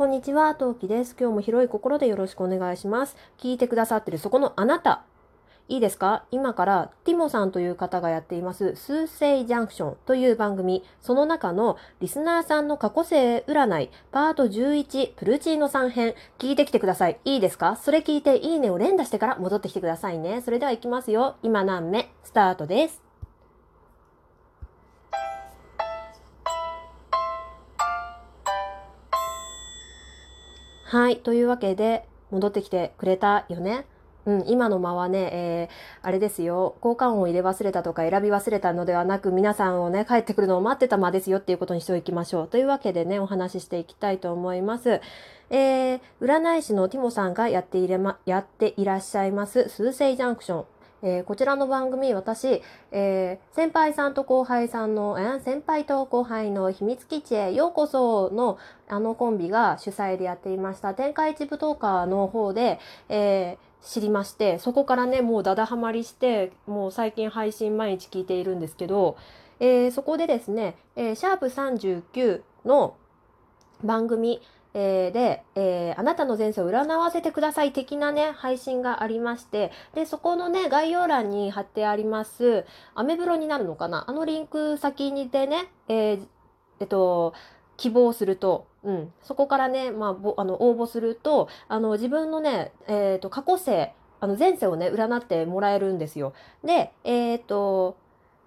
こんにちは、トウキです。今日も広い心でよろしくお願いします。聞いてくださってるそこのあなた。いいですか？今からティモさんという方がやっています、数星ジャンクションという番組、その中のリスナーさんの過去性占い、パート11、プルチーノさん編、聞いてきてください。いいですか？それ聞いていいねを連打してから戻ってきてくださいね。それでは行きますよ。今何目？スタートです。はい。というわけで、戻ってきてくれたよね。うん、今の間はね、えー、あれですよ、交換音を入れ忘れたとか選び忘れたのではなく、皆さんをね、帰ってくるのを待ってた間ですよっていうことにしておきましょう。というわけでね、お話ししていきたいと思います。えー、占い師のティモさんがやっていれま、やっていらっしゃいます、数星ジャンクション。えーこちらの番組、私、えー先輩さんと後輩さんの、えー先輩と後輩の秘密基地へようこそのあのコンビが主催でやっていました天下一武闘家の方で、え知りまして、そこからね、もうダダハマりして、もう最近配信毎日聞いているんですけど、えそこでですね、えシャープ39の番組、えーで、えーあなたの前世を占わせてください的なね、配信がありまして、で、そこのね、概要欄に貼ってあります、アメブロになるのかな？あのリンク先にでね、えーえっと、希望すると、うん、そこからね、まあ、あの応募すると、あの、自分のね、えっと、過去世、あの、前世をね、占ってもらえるんですよ。で、えっと、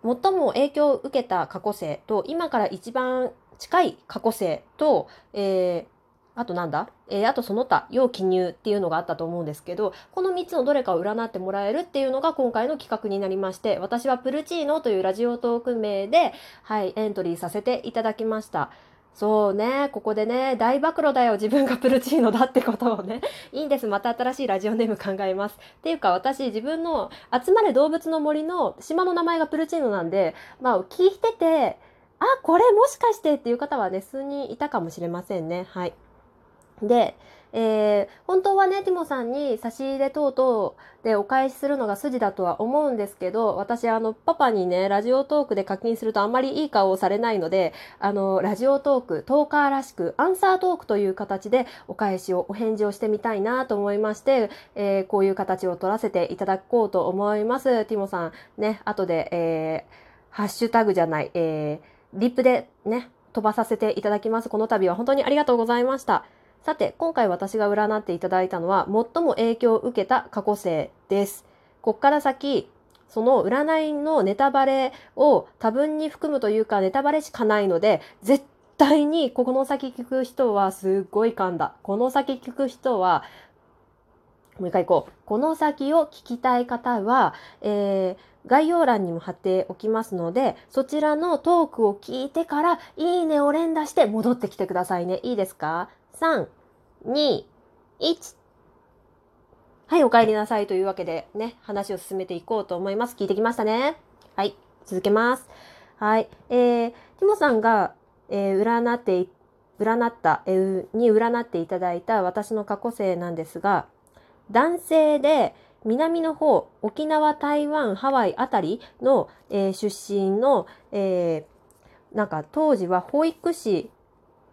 最も影響を受けた過去世と、今から一番近い過去世と、えーあとなんだ？えーあとその他、要記入っていうのがあったと思うんですけど、この3つのどれかを占ってもらえるっていうのが今回の企画になりまして、私はプルチーノというラジオトーク名で、はい、エントリーさせていただきました。そうね、ここでね、大暴露だよ、自分がプルチーノだってことをね。いいんです、また新しいラジオネーム考えます。っていうか、私、自分の集まれ動物の森の島の名前がプルチーノなんで、まあ、聞いてて、あ、これもしかしてっていう方はね、数人いたかもしれませんね。はい。で、えー本当はね、ティモさんに差し入れ等々でお返しするのが筋だとは思うんですけど、私、あの、パパにね、ラジオトークで課金するとあんまりいい顔をされないので、あの、ラジオトーク、トーカーらしく、アンサートークという形でお返しを、お返事をしてみたいなと思いまして、えーこういう形を取らせていただこうと思います。ティモさん、ね、後で、えーハッシュタグじゃない、えーリップでね、飛ばさせていただきます。この度は本当にありがとうございました。さて、今回私が占っていただいたのは、最も影響を受けた過去世です。こっから先、その占いのネタバレを多分に含むというか、ネタバレしかないので、絶対にこの先聞く人はすっごい噛んだ。この先聞く人は、もう一回行こう。この先を聞きたい方は、えー概要欄にも貼っておきますので、そちらのトークを聞いてから、いいねを連打して戻ってきてくださいね。いいですか？?3、2、1。はい、お帰りなさいというわけでね、話を進めていこうと思います。聞いてきましたね。はい、続けます。はい、えー、ティモさんが、えー占って、占った、えーに占っていただいた私の過去生なんですが、男性で南の方、沖縄、台湾、ハワイあたりの、えー出身の、えーなんか当時は保育士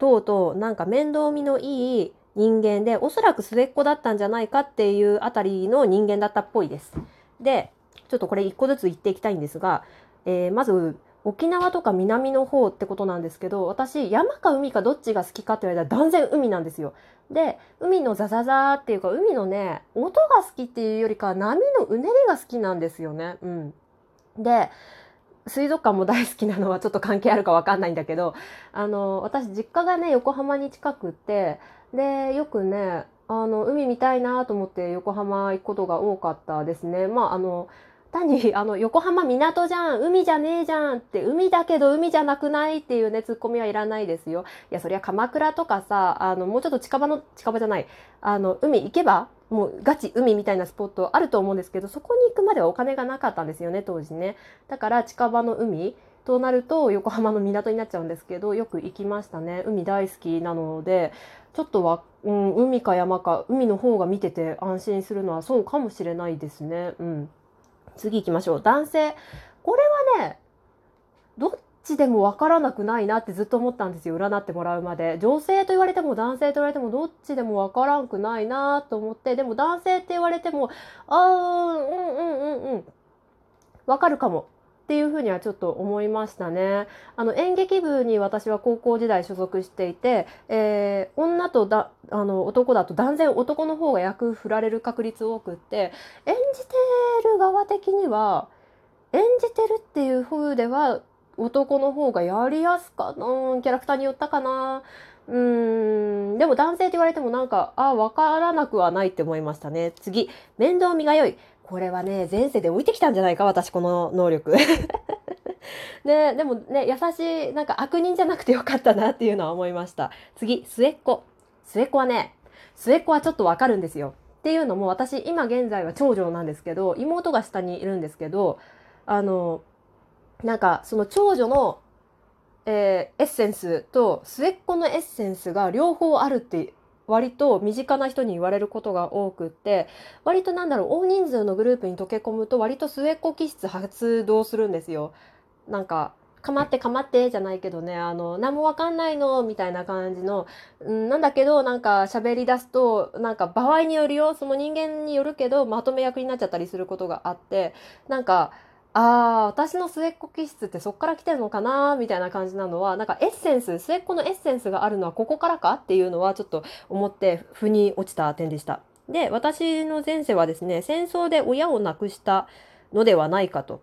等々なんか面倒見のいい人間で、おそらく末っ子だったんじゃないかっていうあたりの人間だったっぽいです。で、ちょっとこれ一個ずつ言っていきたいんですが、えーまず沖縄とか南の方ってことなんですけど、私山か海かどっちが好きかって言われたら断然海なんですよ。で、海のザザザーっていうか、海のね、音が好きっていうよりか波のうねりが好きなんですよね。うん。で、水族館も大好きなのはちょっと関係あるかわかんないんだけど、あの、私実家がね、横浜に近くて、で、よくね、あの、海見たいなと思って横浜行くことが多かったですね。まあ、あの、単に、あの、横浜港じゃん海じゃねえじゃんって、海だけど海じゃなくないっていうね、ツッコミはいらないですよ。いや、そりゃ鎌倉とかさ、あの、もうちょっと近場の、近場じゃない、あの、海行けば、もうガチ海みたいなスポットあると思うんですけど、そこに行くまではお金がなかったんですよね、当時ね。だから近場の海となると横浜の港になっちゃうんですけど、よく行きましたね。海大好きなので、ちょっとは、うん、海か山か、海の方が見てて安心するのはそうかもしれないですね。うん。次行きましょう。男性。これはね、ちでもわからなくないなってずっと思ったんですよ。占ってもらうまで。女性と言われても男性と言われてもどっちでもわからんくないなと思って。でも男性って言われてもあーうんうんうんうん。わかるかもっていうふうにはちょっと思いましたね。あの演劇部に私は高校時代所属していて、えー、女とだあの男だと断然男の方が役振られる確率多くって演じてる側的には演じてるっていう風では男の方がやりやすかな。キャラクターによったかな。うーん。でも男性って言われてもなんかあ分からなくはないって思いましたね。次。面倒見が良い。これはね前世で置いてきたんじゃないか私この能力。ねでもね優しいなんか悪人じゃなくてよかったなっていうのは思いました。次。末っ子。末っ子はね末っ子はちょっとわかるんですよ。っていうのも私今現在は長女なんですけど妹が下にいるんですけどあのなんかその長女の、えー、エッセンスと末っ子のエッセンスが両方あるって割と身近な人に言われることが多くって割となんだろう大人数のグループに溶け込むと割と末っ子気質発動するんですよ。なんかかまってかまってじゃないけどねあの何もわかんないのみたいな感じの、うん、なんだけどなんか喋り出すとなんか場合によるよその人間によるけどまとめ役になっちゃったりすることがあってなんかああ、私の末っ子気質ってそっから来てるのかなみたいな感じなのは、なんかエッセンス、末っ子のエッセンスがあるのはここからかっていうのはちょっと思って腑に落ちた点でした。で、私の前世はですね、戦争で親を亡くしたのではないかと。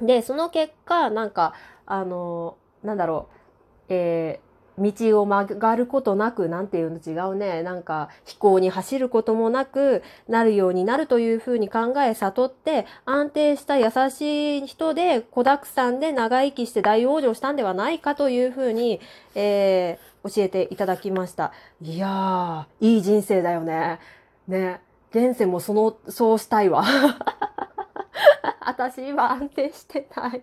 で、その結果、なんか、あの、なんだろう、えー道を曲がることなく、なんていうの違うね。なんか、飛行に走ることもなくなるようになるというふうに考え、悟って、安定した優しい人で、子沢山で長生きして大往生したんではないかというふうに、えー、教えていただきました。いやー、いい人生だよね。ね。現世もその、そうしたいわ。私は安定してない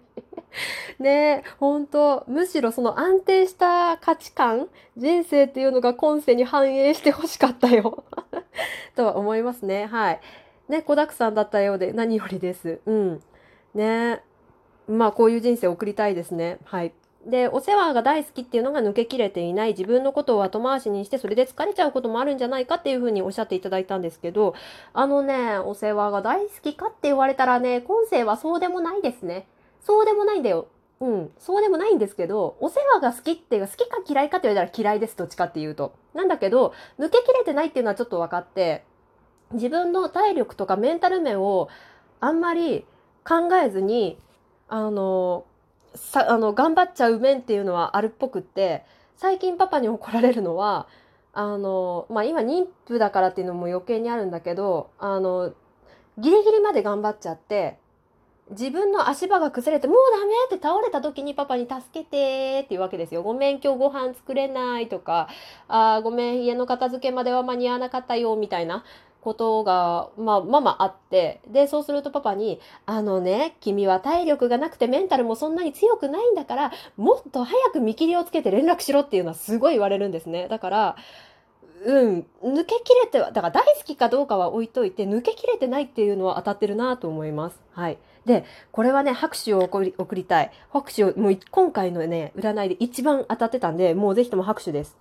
ね本当むしろその安定した価値観人生っていうのが今世に反映してほしかったよ。とは思いますね。はい。ね子だくさんだったようで何よりです。うん。ね。まあこういう人生を送りたいですね。はい。で、お世話が大好きっていうのが抜けきれていない自分のことを後回しにしてそれで疲れちゃうこともあるんじゃないかっていうふうにおっしゃっていただいたんですけど、あのね、お世話が大好きかって言われたらね、今世はそうでもないですね。そうでもないんだよ。うん、そうでもないんですけど、お世話が好きっていうか、好きか嫌いかって言われたら嫌いです、どっちかっていうと。なんだけど、抜けきれてないっていうのはちょっと分かって、自分の体力とかメンタル面をあんまり考えずに、あの、さあの頑張っちゃう面っていうのはあるっぽくって最近パパに怒られるのはあの、まあ、今妊婦だからっていうのも余計にあるんだけどあのギリギリまで頑張っちゃって自分の足場が崩れてもうダメって倒れた時にパパに助けてっていうわけですよ。ごめん今日ご飯作れないとかあごめん家の片付けまでは間に合わなかったよみたいなことが、まあ、まあまああって、で、そうするとパパに、あのね、君は体力がなくてメンタルもそんなに強くないんだから、もっと早く見切りをつけて連絡しろっていうのはすごい言われるんですね。だから、うん、抜けきれては、だから大好きかどうかは置いといて、抜けきれてないっていうのは当たってるなと思います。はい。で、これはね、拍手を送り送りたい。拍手を、もう今回のね、占いで一番当たってたんで、もうぜひとも拍手です。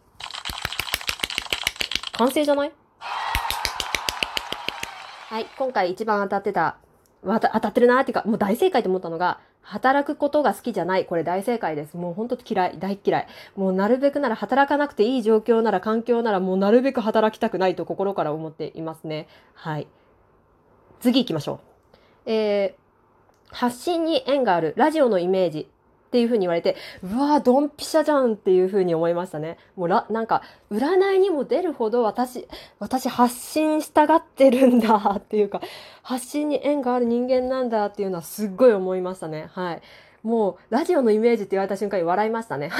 完成じゃない？はい、今回一番当たってた、当たってるなっていうか、もう大正解と思ったのが、働くことが好きじゃない。これ大正解です。もうほんと嫌い。大嫌い。もうなるべくなら働かなくていい状況なら環境ならもうなるべく働きたくないと心から思っていますね。はい。次行きましょう。えー、発信に縁があるラジオのイメージ。っていうふうに言われて、うわ、ドンピシャじゃんっていうふうに思いましたね。もうら、なんか、占いにも出るほど私、私発信したがってるんだっていうか、発信に縁がある人間なんだっていうのはすっごい思いましたね。はい。もう、ラジオのイメージって言われた瞬間に笑いましたね。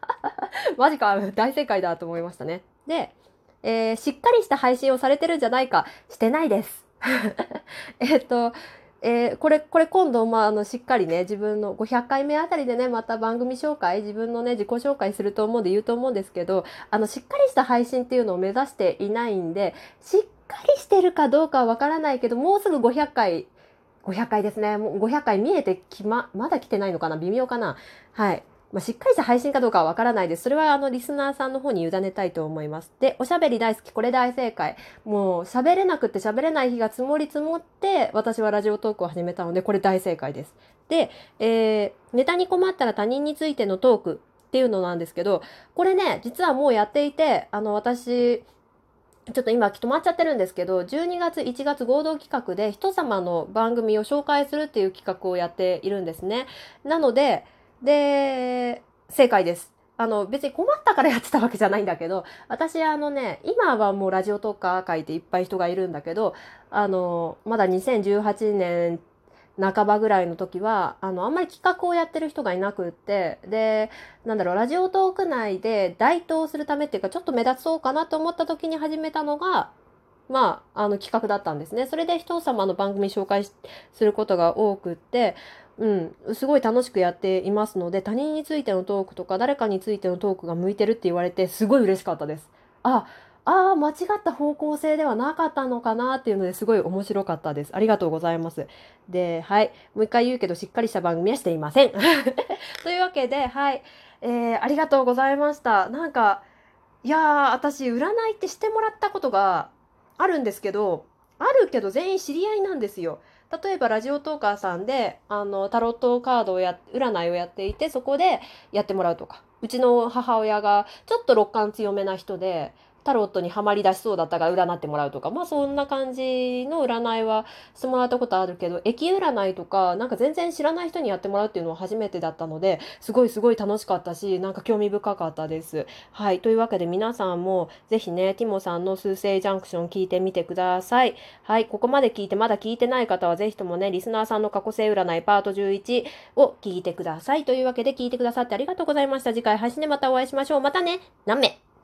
マジか、大正解だと思いましたね。で、えー、しっかりした配信をされてるんじゃないか、してないです。えっと、えー、これ、これ今度、まあ、あの、しっかりね、自分の500回目あたりでね、また番組紹介、自分のね、自己紹介すると思うんで言うと思うんですけど、あの、しっかりした配信っていうのを目指していないんで、しっかりしてるかどうかはわからないけど、もうすぐ500回500回ですね。もう500回見えてきま、まだ来てないのかな？微妙かな？はい。まあ、しっかりした配信かどうかはわからないです。それはあのリスナーさんの方に委ねたいと思います。で、おしゃべり大好き、これ大正解。もう喋れなくて喋れない日が積もり積もって、私はラジオトークを始めたので、これ大正解です。で、えー、ネタに困ったら他人についてのトークっていうのなんですけど、これね、実はもうやっていて、あの、私、ちょっと今止まっちゃってるんですけど、12月1月合同企画で人様の番組を紹介するっていう企画をやっているんですね。なので、で、正解です。あの、別に困ったからやってたわけじゃないんだけど、私あのね、今はもうラジオとか書いていっぱい人がいるんだけど、あの、まだ2018年半ばぐらいの時は、あの、あんまり企画をやってる人がいなくって、で、なんだろう、ラジオトーク内で代表するためっていうか、ちょっと目立つそうかなと思った時に始めたのが、まあ、あの企画だったんですね。それで人様の番組紹介することが多くって、うん、すごい楽しくやっていますので、他人についてのトークとか、誰かについてのトークが向いてるって言われて、すごい嬉しかったです。あ、あ、間違った方向性ではなかったのかなっていうのですごい面白かったです。ありがとうございます。で、はい。もう一回言うけど、しっかりした番組はしていません。というわけで、はい。えー、ありがとうございました。なんか、いやー、私、占いってしてもらったことがあるんですけど、あるけど全員知り合いなんですよ。例えばラジオトーカーさんであのタロットカードをや占いをやっていてそこでやってもらうとか。うちの母親がちょっと六感強めな人でタロットにはまり出しそうだったから占ってもらうとか、まあそんな感じの占いはしてもらったことあるけど、駅占いとか、なんか全然知らない人にやってもらうっていうのは初めてだったので、すごいすごい楽しかったし、なんか興味深かったです。はい。というわけで皆さんもぜひね、ティモさんの数星ジャンクション聞いてみてください。はい。ここまで聞いてまだ聞いてない方はぜひともね、リスナーさんの過去性占いパート11を聞いてください。というわけで聞いてくださってありがとうございました。次回配信でまたお会いしましょう。またね。なめ。